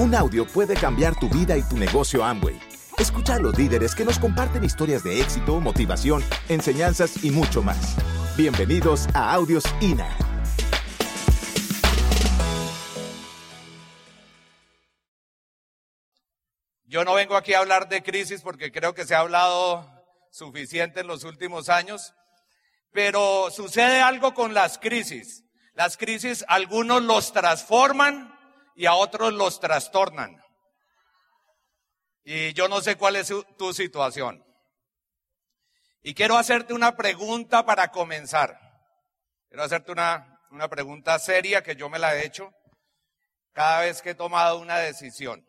Un audio puede cambiar tu vida y tu negocio Amway. Escucha a los líderes que nos comparten historias de éxito, motivación, enseñanzas y mucho más. Bienvenidos a Audios INA. Yo no vengo aquí a hablar de crisis porque creo que se ha hablado suficiente en los últimos años, pero sucede algo con las crisis. Las crisis algunos los transforman y a otros los trastornan. Y yo no sé cuál es tu situación. Y quiero hacerte una pregunta para comenzar. Quiero hacerte una, una pregunta seria que yo me la he hecho cada vez que he tomado una decisión.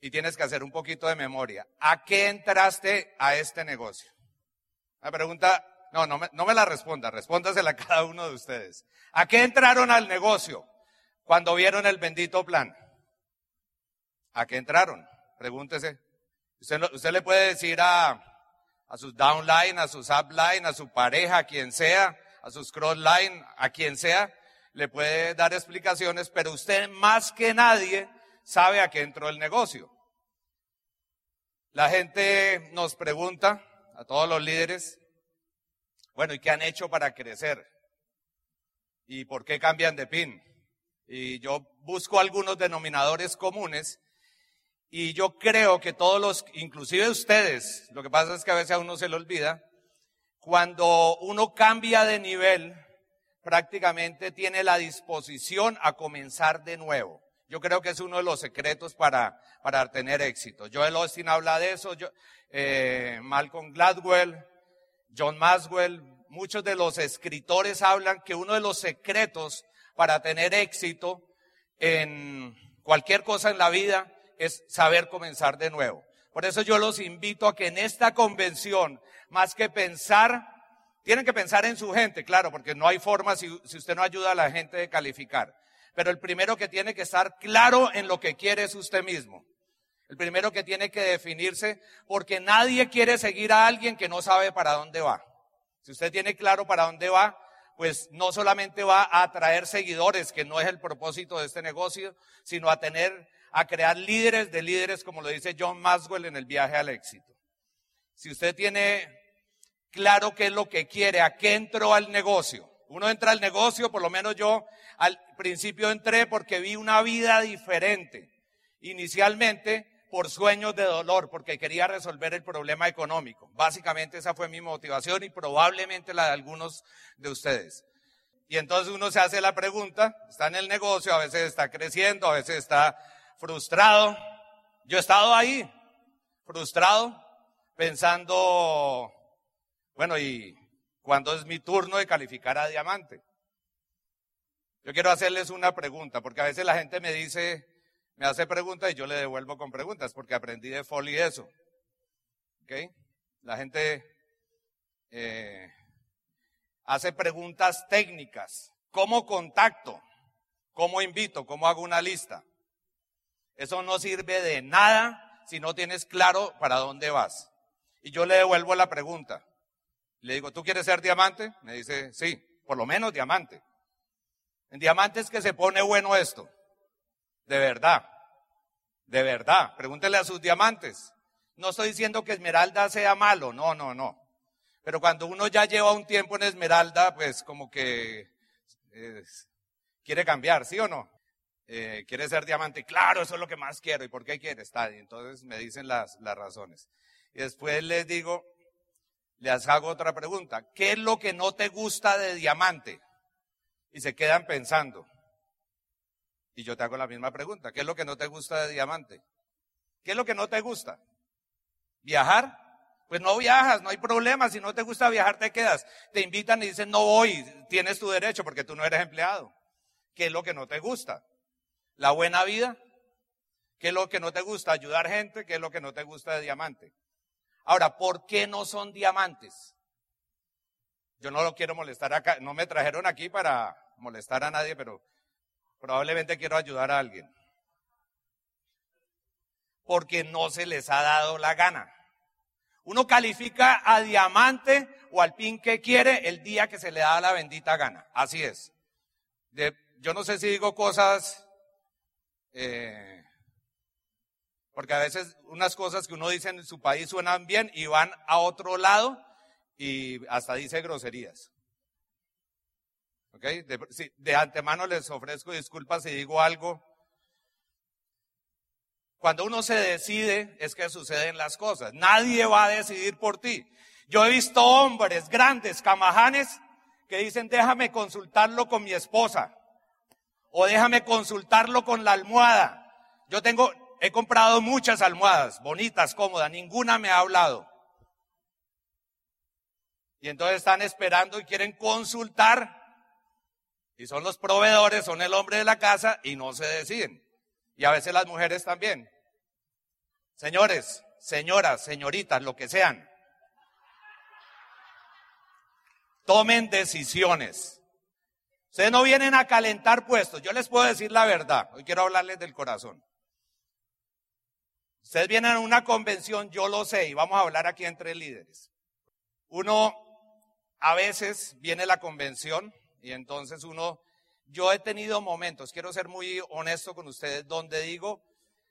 Y tienes que hacer un poquito de memoria. ¿A qué entraste a este negocio? La pregunta, no, no me, no me la responda, respóndasela a cada uno de ustedes. ¿A qué entraron al negocio cuando vieron el bendito plan? ¿A qué entraron? Pregúntese. Usted, usted le puede decir a, a sus downline, a sus upline, a su pareja, a quien sea, a sus crossline, a quien sea, le puede dar explicaciones, pero usted más que nadie sabe a qué entró el negocio. La gente nos pregunta, a todos los líderes, bueno, ¿y qué han hecho para crecer? ¿Y por qué cambian de PIN? Y yo busco algunos denominadores comunes y yo creo que todos los, inclusive ustedes, lo que pasa es que a veces a uno se le olvida, cuando uno cambia de nivel, prácticamente tiene la disposición a comenzar de nuevo. Yo creo que es uno de los secretos para, para tener éxito. Joel Austin habla de eso, yo, eh, Malcolm Gladwell, John Maswell, muchos de los escritores hablan que uno de los secretos para tener éxito en cualquier cosa en la vida es saber comenzar de nuevo. Por eso yo los invito a que en esta convención, más que pensar, tienen que pensar en su gente, claro, porque no hay forma si, si usted no ayuda a la gente de calificar. Pero el primero que tiene que estar claro en lo que quiere es usted mismo. El primero que tiene que definirse, porque nadie quiere seguir a alguien que no sabe para dónde va. Si usted tiene claro para dónde va, pues no solamente va a atraer seguidores, que no es el propósito de este negocio, sino a tener, a crear líderes de líderes, como lo dice John Maswell en el viaje al éxito. Si usted tiene claro qué es lo que quiere, a qué entró al negocio, uno entra al negocio, por lo menos yo al principio entré porque vi una vida diferente. Inicialmente por sueños de dolor, porque quería resolver el problema económico. Básicamente esa fue mi motivación y probablemente la de algunos de ustedes. Y entonces uno se hace la pregunta, está en el negocio, a veces está creciendo, a veces está frustrado. Yo he estado ahí, frustrado, pensando, bueno, ¿y cuándo es mi turno de calificar a diamante? Yo quiero hacerles una pregunta, porque a veces la gente me dice, me hace preguntas y yo le devuelvo con preguntas, porque aprendí de Foley eso. ¿Ok? La gente eh, hace preguntas técnicas. ¿Cómo contacto? ¿Cómo invito? ¿Cómo hago una lista? Eso no sirve de nada si no tienes claro para dónde vas. Y yo le devuelvo la pregunta. Le digo, ¿tú quieres ser diamante? Me dice, sí, por lo menos diamante. En diamante es que se pone bueno esto. De verdad. De verdad. Pregúntele a sus diamantes. No estoy diciendo que Esmeralda sea malo. No, no, no. Pero cuando uno ya lleva un tiempo en Esmeralda, pues como que quiere cambiar, ¿sí o no? Eh, quiere ser diamante. Claro, eso es lo que más quiero. ¿Y por qué quiere estar? Y entonces me dicen las, las razones. Y después les digo, les hago otra pregunta. ¿Qué es lo que no te gusta de diamante? Y se quedan pensando. Y yo te hago la misma pregunta. ¿Qué es lo que no te gusta de diamante? ¿Qué es lo que no te gusta? ¿Viajar? Pues no viajas, no hay problema. Si no te gusta viajar, te quedas. Te invitan y dicen, no voy, tienes tu derecho porque tú no eres empleado. ¿Qué es lo que no te gusta? ¿La buena vida? ¿Qué es lo que no te gusta? Ayudar gente. ¿Qué es lo que no te gusta de diamante? Ahora, ¿por qué no son diamantes? Yo no lo quiero molestar acá, no me trajeron aquí para molestar a nadie, pero probablemente quiero ayudar a alguien. Porque no se les ha dado la gana. Uno califica a diamante o al pin que quiere el día que se le da la bendita gana. Así es. yo no sé si digo cosas Eh, porque a veces unas cosas que uno dice en su país suenan bien y van a otro lado y hasta dice groserías. ¿Ok? De, de antemano les ofrezco disculpas si digo algo. Cuando uno se decide es que suceden las cosas. Nadie va a decidir por ti. Yo he visto hombres grandes, camajanes, que dicen déjame consultarlo con mi esposa o déjame consultarlo con la almohada. Yo tengo, he comprado muchas almohadas, bonitas, cómodas, ninguna me ha hablado. Y entonces están esperando y quieren consultar. Y son los proveedores, son el hombre de la casa y no se deciden. Y a veces las mujeres también. Señores, señoras, señoritas, lo que sean. Tomen decisiones. Ustedes no vienen a calentar puestos. Yo les puedo decir la verdad. Hoy quiero hablarles del corazón. Ustedes vienen a una convención, yo lo sé, y vamos a hablar aquí entre líderes. Uno, a veces viene la convención y entonces uno, yo he tenido momentos, quiero ser muy honesto con ustedes, donde digo,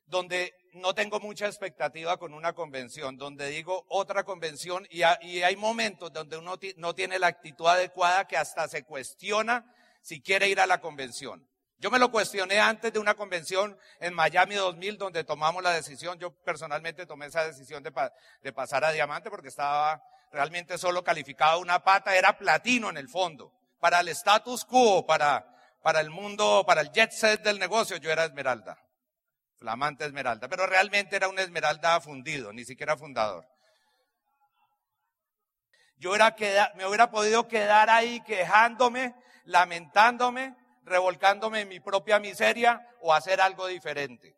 donde no tengo mucha expectativa con una convención, donde digo otra convención y, hay momentos donde uno no tiene la actitud adecuada que hasta se cuestiona si quiere ir a la convención. Yo me lo cuestioné antes de una convención en Miami 2000 donde tomamos la decisión, yo personalmente tomé esa decisión de, de pasar a diamante porque estaba realmente solo calificado una pata, era platino en el fondo. Para el status quo, para, para el mundo, para el jet set del negocio, yo era esmeralda. Flamante esmeralda. Pero realmente era un esmeralda fundido, ni siquiera fundador. Yo era me hubiera podido quedar ahí quejándome lamentándome, revolcándome en mi propia miseria o hacer algo diferente.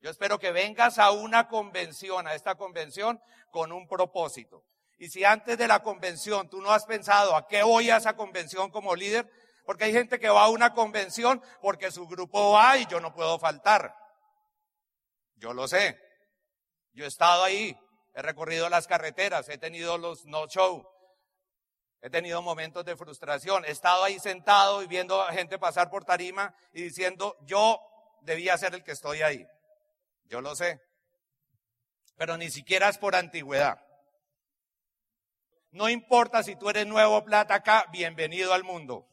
Yo espero que vengas a una convención, a esta convención, con un propósito. Y si antes de la convención tú no has pensado a qué voy a esa convención como líder, porque hay gente que va a una convención porque su grupo va y yo no puedo faltar. Yo lo sé. Yo he estado ahí, he recorrido las carreteras, he tenido los no show, He tenido momentos de frustración. He estado ahí sentado y viendo a gente pasar por tarima y diciendo, yo debía ser el que estoy ahí. Yo lo sé. Pero ni siquiera es por antigüedad. No importa si tú eres nuevo plata acá, bienvenido al mundo.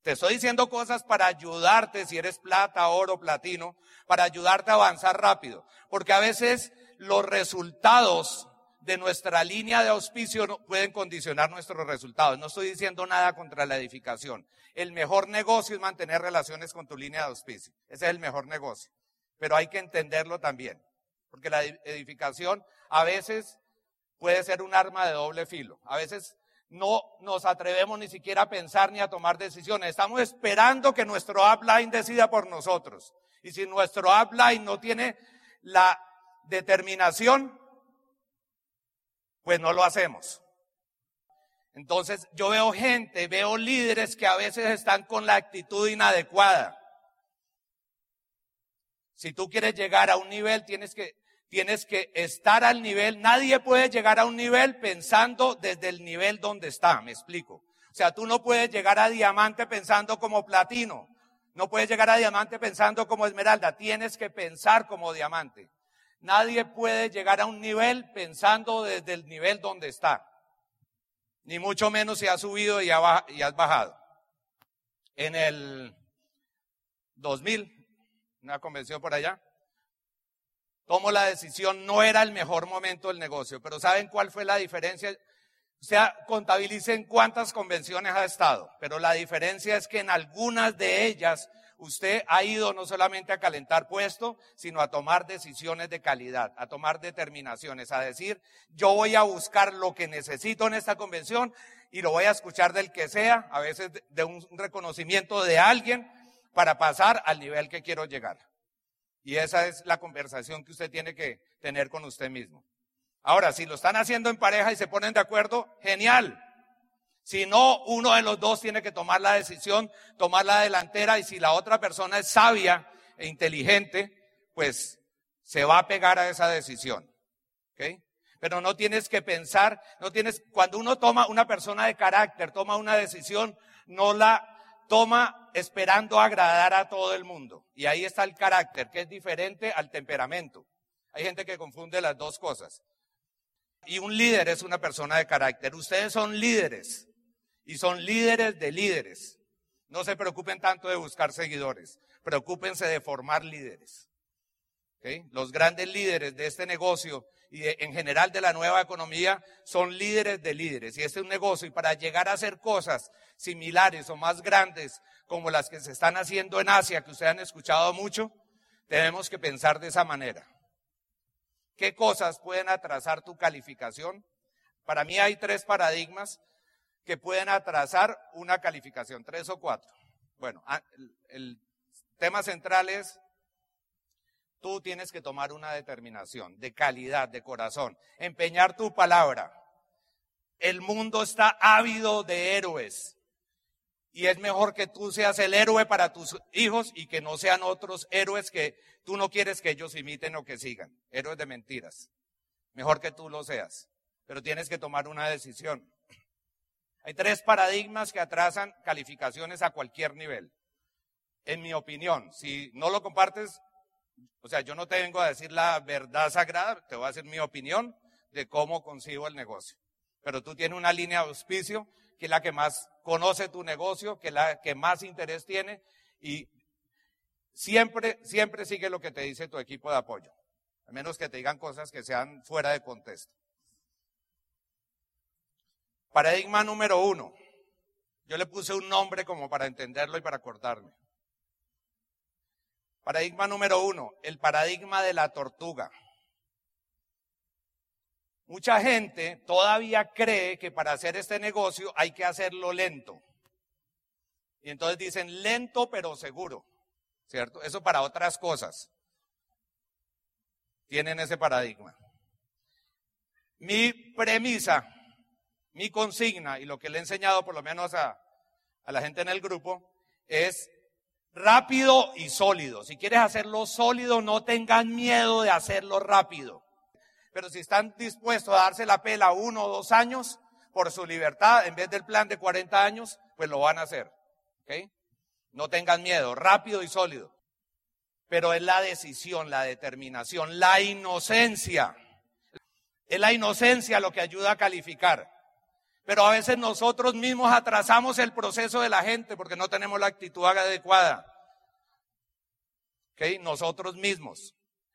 Te estoy diciendo cosas para ayudarte si eres plata, oro, platino, para ayudarte a avanzar rápido. Porque a veces los resultados de nuestra línea de auspicio pueden condicionar nuestros resultados. No estoy diciendo nada contra la edificación. El mejor negocio es mantener relaciones con tu línea de auspicio. Ese es el mejor negocio. Pero hay que entenderlo también. Porque la edificación a veces puede ser un arma de doble filo. A veces no nos atrevemos ni siquiera a pensar ni a tomar decisiones. Estamos esperando que nuestro upline decida por nosotros. Y si nuestro upline no tiene la determinación, pues no lo hacemos. Entonces yo veo gente, veo líderes que a veces están con la actitud inadecuada. Si tú quieres llegar a un nivel, tienes que, tienes que estar al nivel. Nadie puede llegar a un nivel pensando desde el nivel donde está, me explico. O sea, tú no puedes llegar a diamante pensando como platino. No puedes llegar a diamante pensando como esmeralda. Tienes que pensar como diamante. Nadie puede llegar a un nivel pensando desde el nivel donde está. Ni mucho menos si has subido y, has bajado. En el 2000, una convención por allá, tomo la decisión, no era el mejor momento del negocio, pero ¿saben cuál fue la diferencia? O sea, contabilicen cuántas convenciones ha estado, pero la diferencia es que en algunas de ellas usted ha ido no solamente a calentar puesto, sino a tomar decisiones de calidad, a tomar determinaciones, a decir, yo voy a buscar lo que necesito en esta convención y lo voy a escuchar del que sea, a veces de un reconocimiento de alguien, para pasar al nivel que quiero llegar. Y esa es la conversación que usted tiene que tener con usted mismo. Ahora, si lo están haciendo en pareja y se ponen de acuerdo, genial. Si no, uno de los dos tiene que tomar la decisión, tomar la delantera y si la otra persona es sabia e inteligente, pues se va a pegar a esa decisión. ¿Ok? Pero no tienes que pensar, no tienes, cuando uno toma una persona de carácter, toma una decisión, no la toma esperando agradar a todo el mundo. Y ahí está el carácter, que es diferente al temperamento. Hay gente que confunde las dos cosas. Y un líder es una persona de carácter. Ustedes son líderes y son líderes de líderes. No se preocupen tanto de buscar seguidores, preocúpense de formar líderes. Los grandes líderes de este negocio y en general de la nueva economía son líderes de líderes. Y este es un negocio y para llegar a hacer cosas similares o más grandes como las que se están haciendo en Asia, que ustedes han escuchado mucho, tenemos que pensar de esa manera. ¿Qué cosas pueden atrasar tu calificación? Para mí hay tres paradigmas que pueden atrasar una calificación, tres o cuatro. Bueno, ah, el tema central es tú tienes que tomar una determinación de calidad, de corazón, empeñar tu palabra. El mundo está ávido de héroes. Y es mejor que tú seas el héroe para tus hijos y que no sean otros héroes que tú no quieres que ellos imiten o que sigan. Héroes de mentiras. Mejor que tú lo seas. Pero tienes que tomar una decisión. Hay tres paradigmas que atrasan calificaciones a cualquier nivel. En mi opinión, si no lo compartes, o sea, yo no te vengo a decir la verdad sagrada, te voy a decir mi opinión de cómo concibo el negocio. Pero tú tienes una línea de auspicio que es la que más conoce tu negocio, que es la que más interés tiene y siempre, siempre sigue lo que te dice tu equipo de apoyo, a menos que te digan cosas que sean fuera de contexto. Paradigma número uno. Yo le puse un nombre como para entenderlo y para acordarme. Paradigma número uno, el paradigma de la tortuga. Mucha gente todavía cree que para hacer este negocio hay que hacerlo lento. Y entonces dicen lento pero seguro, ¿cierto? Eso para otras cosas. Tienen ese paradigma. Mi premisa, mi consigna y lo que le he enseñado por lo menos a, a la gente en el grupo es rápido y sólido. Si quieres hacerlo sólido, no tengan miedo de hacerlo rápido. Pero si están dispuestos a darse la pela uno o dos años por su libertad, en vez del plan de 40 años, pues lo van a hacer. No tengan miedo, rápido y sólido. Pero es la decisión, la determinación, la inocencia. Es la inocencia lo que ayuda a calificar. Pero a veces nosotros mismos atrasamos el proceso de la gente porque no tenemos la actitud adecuada. ¿Ok? Nosotros mismos.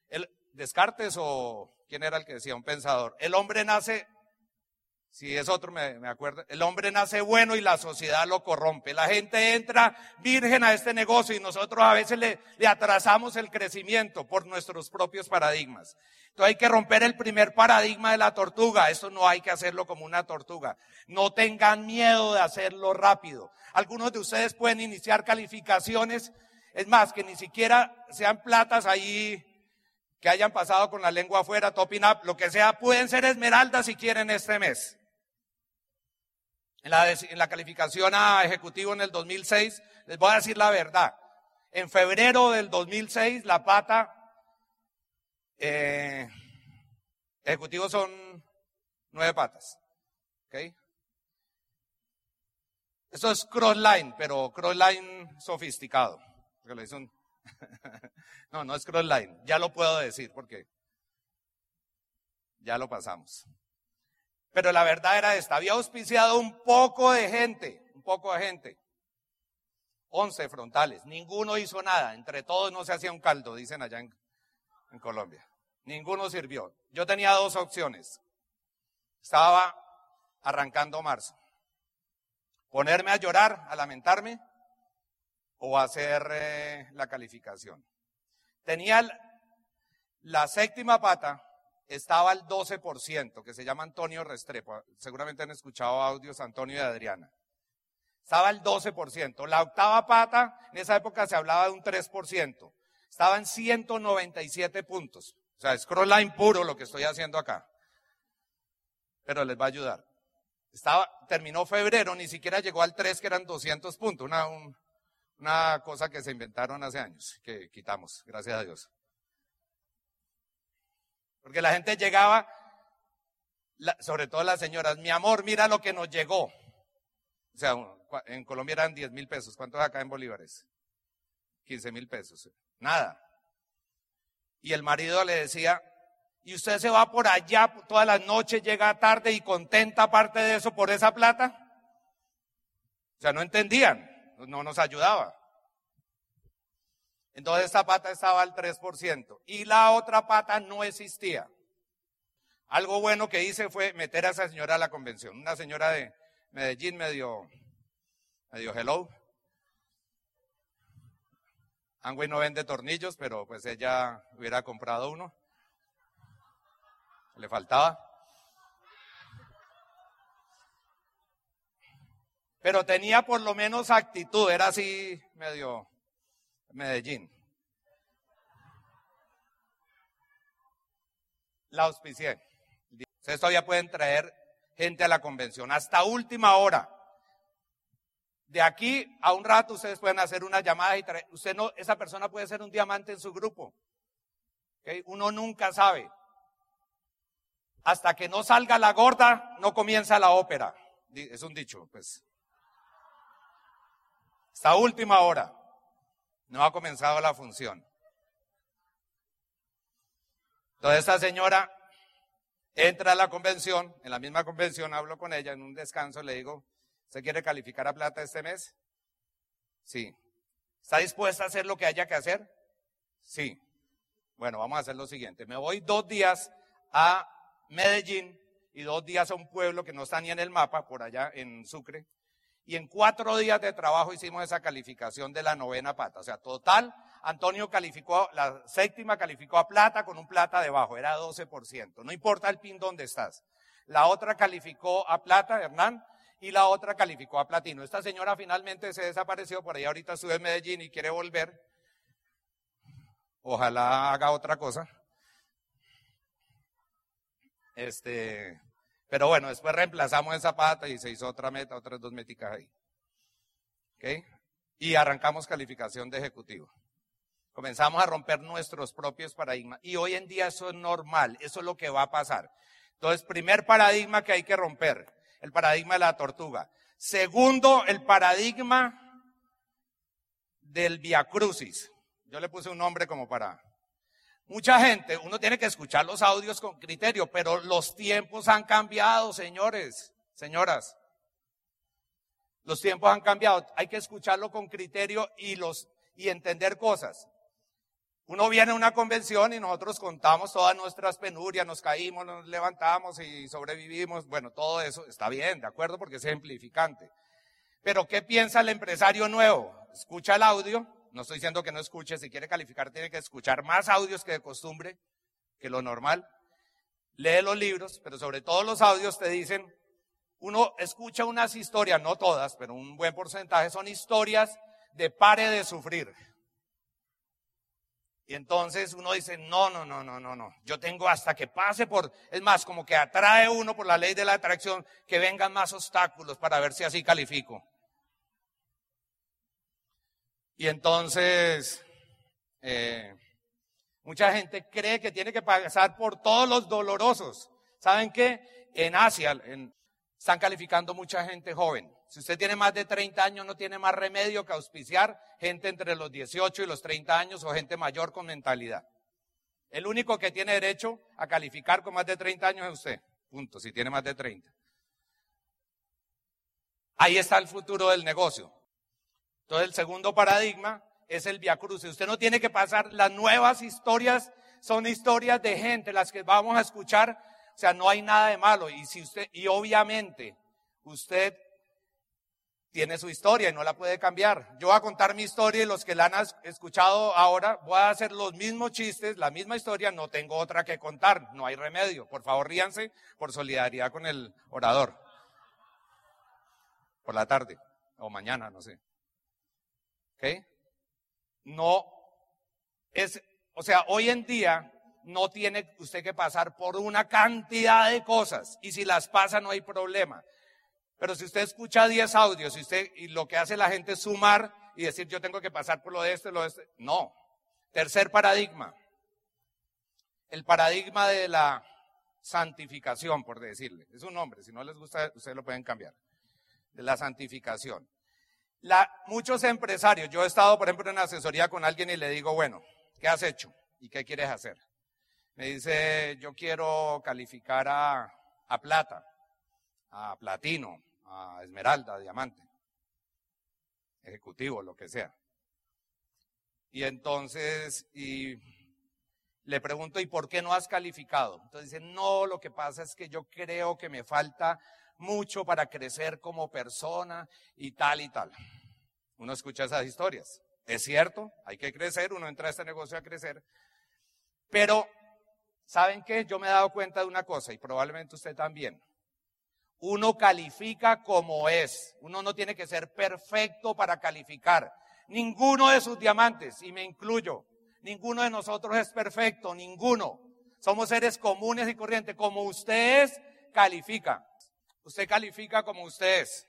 El, Descartes o quién era el que decía, un pensador. El hombre nace, si es otro me, me acuerdo, el hombre nace bueno y la sociedad lo corrompe. La gente entra virgen a este negocio y nosotros a veces le, le atrasamos el crecimiento por nuestros propios paradigmas. Entonces hay que romper el primer paradigma de la tortuga. Eso no hay que hacerlo como una tortuga. No tengan miedo de hacerlo rápido. Algunos de ustedes pueden iniciar calificaciones. Es más, que ni siquiera sean platas ahí que hayan pasado con la lengua afuera, topping up, lo que sea, pueden ser esmeraldas si quieren este mes. En la, calificación a ejecutivo en el 2006, les voy a decir la verdad. En febrero del 2006, la pata eh, ejecutivos son nueve patas. ¿Ok? Eso es crossline, pero crossline sofisticado. no, no es crossline. Ya lo puedo decir porque ya lo pasamos. Pero la verdad era esta. Había auspiciado un poco de gente, un poco de gente. Once frontales. Ninguno hizo nada. Entre todos no se hacía un caldo, dicen allá en, Colombia. Ninguno sirvió. Yo tenía dos opciones. Estaba arrancando marzo. Ponerme a llorar, a lamentarme, o hacer eh, la calificación. Tenía la séptima pata, estaba al 12%, que se llama Antonio Restrepo. Seguramente han escuchado audios Antonio y Adriana. Estaba al 12%. La octava pata, en esa época se hablaba de un 3%. Estaba en 197 puntos. O sea, es line puro lo que estoy haciendo acá. Pero les va a ayudar. Estaba, terminó febrero, ni siquiera llegó al 3, que eran 200 puntos. Una, una cosa que se inventaron hace años, que quitamos, gracias a Dios. Porque la gente llegaba, sobre todo las señoras, mi amor, mira lo que nos llegó. O sea, en Colombia eran 10 mil pesos. ¿Cuántos acá en bolívares? 15 mil pesos. Nada. Y el marido le decía, y usted se va por allá todas las noches, llega tarde y contenta aparte de eso por esa plata. O sea, no entendían, no nos ayudaba. Entonces esta pata estaba al 3% y la otra pata no existía. Algo bueno que hice fue meter a esa señora a la convención. Una señora de Medellín medio, medio hello. Angüey no vende tornillos, pero pues ella hubiera comprado uno. Le faltaba. Pero tenía por lo menos actitud, era así medio Medellín. La auspicié. Ustedes todavía pueden traer gente a la convención hasta última hora. De aquí a un rato ustedes pueden hacer una llamada y traer, usted no, esa persona puede ser un diamante en su grupo. Uno nunca sabe. Hasta que no salga la gorda, no comienza la ópera. Es un dicho, pues. Hasta última hora. No ha comenzado la función. Entonces esta señora entra a la convención, en la misma convención hablo con ella en un descanso, le digo, ¿se quiere calificar a plata este mes? Sí. ¿Está dispuesta a hacer lo que haya que hacer? Sí. Bueno, vamos a hacer lo siguiente. Me voy dos días a Medellín y dos días a un pueblo que no está ni en el mapa, por allá en Sucre, y en cuatro días de trabajo hicimos esa calificación de la novena pata. O sea, total, Antonio calificó, la séptima calificó a plata con un plata debajo, era 12%. No importa el pin donde estás. La otra calificó a plata, Hernán, y la otra calificó a platino. Esta señora finalmente se desapareció, por ahí ahorita estuve en Medellín y quiere volver. Ojalá haga otra cosa. Este, pero bueno, después reemplazamos esa pata y se hizo otra meta, otras dos métricas ahí. ¿Ok? Y arrancamos calificación de ejecutivo. Comenzamos a romper nuestros propios paradigmas. Y hoy en día eso es normal, eso es lo que va a pasar. Entonces, primer paradigma que hay que romper, el paradigma de la tortuga. Segundo, el paradigma del viacrucis. Yo le puse un nombre como para Mucha gente, uno tiene que escuchar los audios con criterio, pero los tiempos han cambiado, señores, señoras. Los tiempos han cambiado. Hay que escucharlo con criterio y los y entender cosas. Uno viene a una convención y nosotros contamos todas nuestras penurias, nos caímos, nos levantamos y sobrevivimos. Bueno, todo eso está bien, de acuerdo, porque es ejemplificante. Pero ¿qué piensa el empresario nuevo? Escucha el audio no estoy diciendo que no escuche, si quiere calificar tiene que escuchar más audios que de costumbre, que lo normal. Lee los libros, pero sobre todo los audios te dicen, uno escucha unas historias, no todas, pero un buen porcentaje son historias de pare de sufrir. Y entonces uno dice, no, no, no, no, no, no. Yo tengo hasta que pase por, es más, como que atrae uno por la ley de la atracción, que vengan más obstáculos para ver si así califico. Y entonces, eh, mucha gente cree que tiene que pasar por todos los dolorosos. ¿Saben qué? En Asia están calificando mucha gente joven. Si usted tiene más de 30 años, no tiene más remedio que auspiciar gente entre los 18 y los 30 años o gente mayor con mentalidad. El único que tiene derecho a calificar con más de 30 años es usted. Punto, si tiene más de 30. Ahí está el futuro del negocio. Entonces el segundo paradigma es el Via Crucis. Usted no tiene que pasar, las nuevas historias son historias de gente, las que vamos a escuchar, o sea, no hay nada de malo. Y si usted, y obviamente, usted tiene su historia y no la puede cambiar. Yo voy a contar mi historia y los que la han escuchado ahora, voy a hacer los mismos chistes, la misma historia, no tengo otra que contar, no hay remedio. Por favor, ríanse por solidaridad con el orador. Por la tarde o mañana, no sé. ¿Ok? No es, o sea, hoy en día no tiene usted que pasar por una cantidad de cosas y si las pasa no hay problema. Pero si usted escucha 10 audios y, usted, y lo que hace la gente es sumar y decir yo tengo que pasar por lo de este, lo de este, no. Tercer paradigma, el paradigma de la santificación, por decirle. Es un nombre, si no les gusta, ustedes lo pueden cambiar. de la santificación. La, muchos empresarios, yo he estado, por ejemplo, en asesoría con alguien y le digo, bueno, ¿qué has hecho? ¿Y qué quieres hacer? Me dice, yo quiero calificar a, plata, a platino, a esmeralda, a diamante, ejecutivo, lo que sea. Y entonces, y le pregunto, ¿y por qué no has calificado? Entonces dice, no, lo que pasa es que yo creo que me falta mucho para crecer como persona y tal y tal. Uno escucha esas historias. Es cierto, hay que crecer, uno entra a este negocio a crecer. Pero, ¿saben qué? Yo me he dado cuenta de una cosa y probablemente usted también. Uno califica como es. Uno no tiene que ser perfecto para calificar. Ninguno de sus diamantes, y me incluyo, ninguno de nosotros es perfecto, ninguno. Somos seres comunes y corrientes. Como usted es, califica. Usted califica como usted es.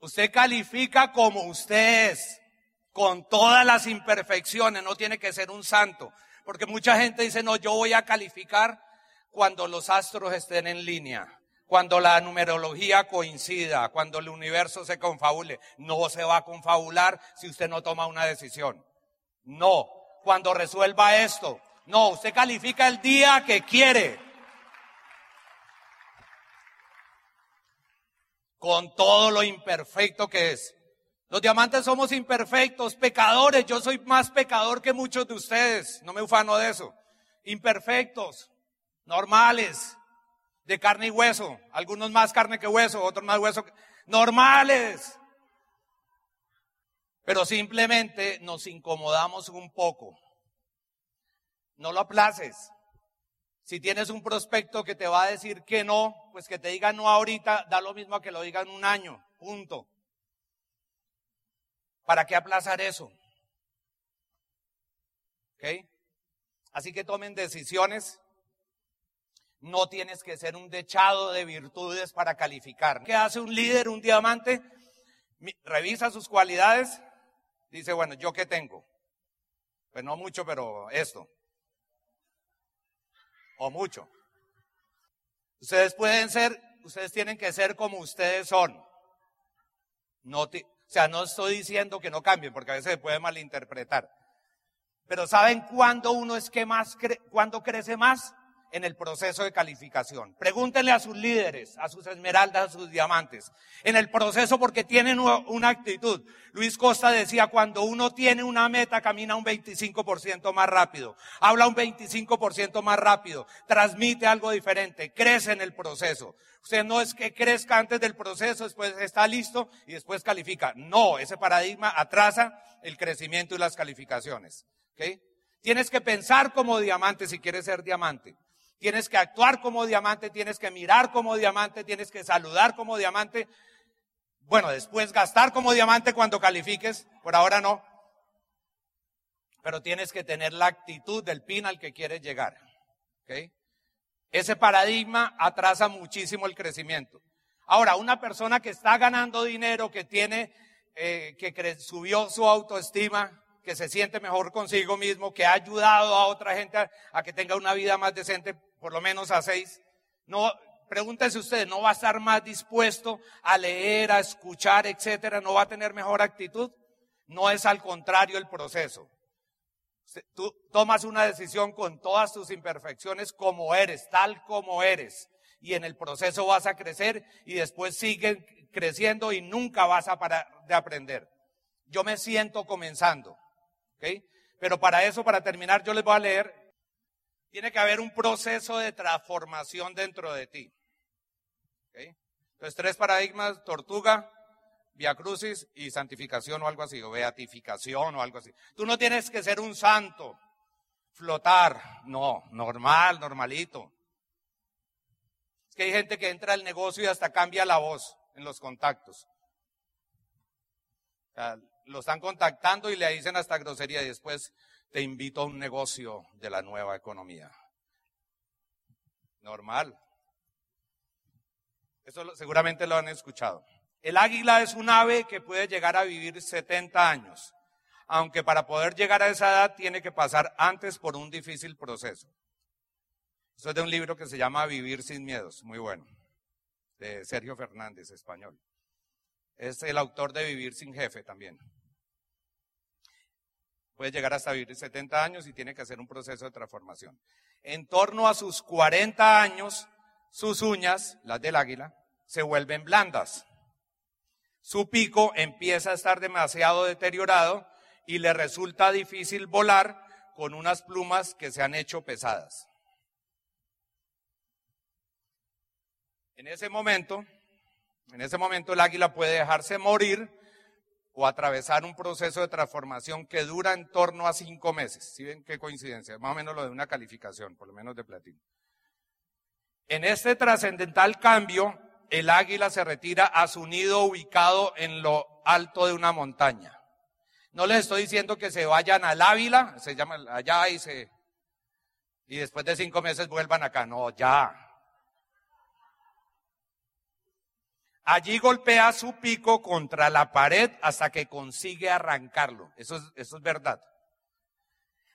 Usted califica como usted es, con todas las imperfecciones, no tiene que ser un santo. Porque mucha gente dice, no, yo voy a calificar cuando los astros estén en línea cuando la numerología coincida, cuando el universo se confabule. No se va a confabular si usted no toma una decisión. No. Cuando resuelva esto. No, usted califica el día que quiere. Con todo lo imperfecto que es. Los diamantes somos imperfectos, pecadores. Yo soy más pecador que muchos de ustedes. No me ufano de eso. Imperfectos, normales, de carne y hueso, algunos más carne que hueso, otros más hueso, normales. Pero simplemente nos incomodamos un poco. No lo aplaces. Si tienes un prospecto que te va a decir que no, pues que te diga no ahorita, da lo mismo a que lo diga en un año. Punto. ¿Para qué aplazar eso? ¿Ok? Así que tomen decisiones no tienes que ser un dechado de virtudes para calificar. ¿Qué hace un líder, un diamante? Revisa sus cualidades. Dice, bueno, ¿yo qué tengo? Pues no mucho, pero esto. O mucho. Ustedes pueden ser, ustedes tienen que ser como ustedes son. No o sea, no estoy diciendo que no cambien, porque a veces se puede malinterpretar. Pero ¿saben cuándo uno es que más, cuándo crece más? En el proceso de calificación. Pregúntenle a sus líderes, a sus esmeraldas, a sus diamantes, en el proceso porque tienen una actitud. Luis Costa decía, cuando uno tiene una meta, camina un 25% más rápido, habla un 25% más rápido, transmite algo diferente, crece en el proceso. Usted no es que crezca antes del proceso, después está listo y después califica. No, ese paradigma atrasa el crecimiento y las calificaciones. Tienes que pensar como diamante si quieres ser diamante. Tienes que actuar como diamante, tienes que mirar como diamante, tienes que saludar como diamante. Bueno, después gastar como diamante cuando califiques, por ahora no. Pero tienes que tener la actitud del pin al que quieres llegar. Ese paradigma atrasa muchísimo el crecimiento. Ahora, una persona que está ganando dinero, que tiene, eh, que subió su autoestima, que se siente mejor consigo mismo, que ha ayudado a otra gente a, que tenga una vida más decente, por lo menos a seis. No, pregúntense ustedes, ¿no va a estar más dispuesto a leer, a escuchar, etcétera? ¿No va a tener mejor actitud? No es al contrario el proceso. Tú tomas una decisión con todas tus imperfecciones como eres, tal como eres. Y en el proceso vas a crecer y después sigues creciendo y nunca vas a parar de aprender. Yo me siento comenzando. Pero para eso, para terminar, yo les voy a leer, tiene que haber un proceso de transformación dentro de ti. Entonces, tres paradigmas, tortuga, via crucis y santificación o algo así, o beatificación o algo así. Tú no tienes que ser un santo, flotar, no, normal, normalito. Es que hay gente que entra al negocio y hasta cambia la voz en los contactos lo están contactando y le dicen hasta grosería y después te invito a un negocio de la nueva economía. Normal. Eso seguramente lo han escuchado. El águila es un ave que puede llegar a vivir 70 años, aunque para poder llegar a esa edad tiene que pasar antes por un difícil proceso. Eso es de un libro que se llama Vivir sin miedos, muy bueno, de Sergio Fernández, español. Es el autor de Vivir sin Jefe también. Puede llegar hasta vivir 70 años y tiene que hacer un proceso de transformación. En torno a sus 40 años, sus uñas, las del águila, se vuelven blandas. Su pico empieza a estar demasiado deteriorado y le resulta difícil volar con unas plumas que se han hecho pesadas. En ese momento, en ese momento el águila puede dejarse morir o atravesar un proceso de transformación que dura en torno a cinco meses. ¿Sí ven qué coincidencia? Más o menos lo de una calificación, por lo menos de platino. En este trascendental cambio, el águila se retira a su nido ubicado en lo alto de una montaña. No les estoy diciendo que se vayan al Ávila, se llama allá y se y después de cinco meses vuelvan acá. No, ya. Allí golpea su pico contra la pared hasta que consigue arrancarlo. Eso es, eso es verdad.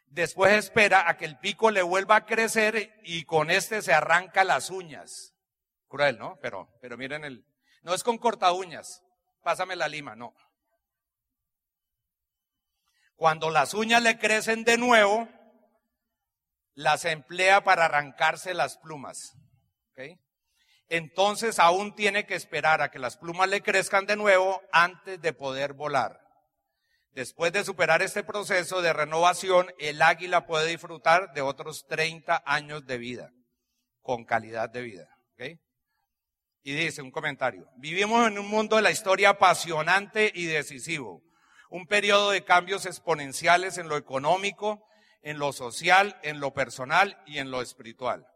Después espera a que el pico le vuelva a crecer y con este se arranca las uñas. Cruel, ¿no? Pero, pero miren el, no es con corta uñas. Pásame la lima, no. Cuando las uñas le crecen de nuevo, las emplea para arrancarse las plumas. ¿okay? Entonces aún tiene que esperar a que las plumas le crezcan de nuevo antes de poder volar. Después de superar este proceso de renovación, el águila puede disfrutar de otros 30 años de vida, con calidad de vida. Y dice un comentario, vivimos en un mundo de la historia apasionante y decisivo, un periodo de cambios exponenciales en lo económico, en lo social, en lo personal y en lo espiritual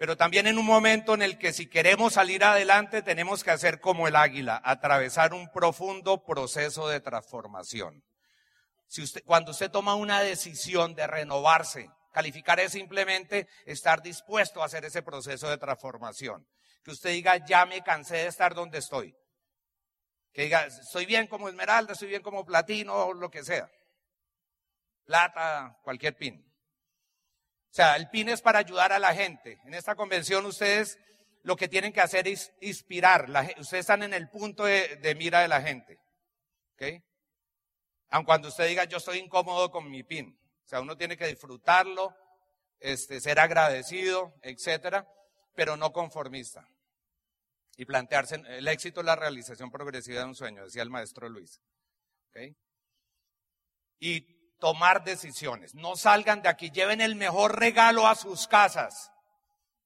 pero también en un momento en el que si queremos salir adelante tenemos que hacer como el águila, atravesar un profundo proceso de transformación. Si usted, cuando usted toma una decisión de renovarse, calificar es simplemente estar dispuesto a hacer ese proceso de transformación. Que usted diga, ya me cansé de estar donde estoy. Que diga, estoy bien como esmeralda, estoy bien como platino, lo que sea. Plata, cualquier pin. O sea, el PIN es para ayudar a la gente. En esta convención ustedes lo que tienen que hacer es inspirar. ustedes están en el punto de, mira de la gente. ¿Ok? Aun cuando usted diga yo estoy incómodo con mi PIN. O sea, uno tiene que disfrutarlo, este, ser agradecido, etcétera, pero no conformista. Y plantearse, el éxito la realización progresiva de un sueño, decía el maestro Luis. ¿Ok? Y tomar decisiones. No salgan de aquí, lleven el mejor regalo a sus casas,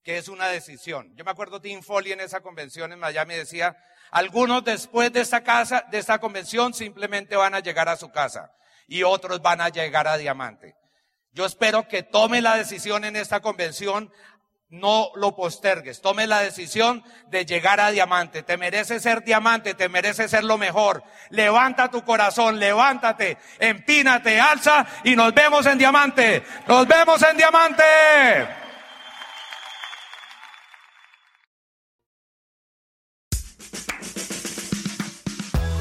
que es una decisión. Yo me acuerdo Tim Foley en esa convención en Miami decía, algunos después de esta casa, de esta convención simplemente van a llegar a su casa y otros van a llegar a Diamante. Yo espero que tome la decisión en esta convención no lo postergues. Tome la decisión de llegar a diamante. Te mereces ser diamante, te mereces ser lo mejor. Levanta tu corazón, levántate, empínate, alza y nos vemos en diamante. Nos vemos en diamante.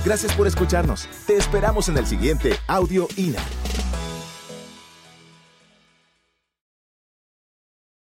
Gracias por escucharnos. Te esperamos en el siguiente Audio INA.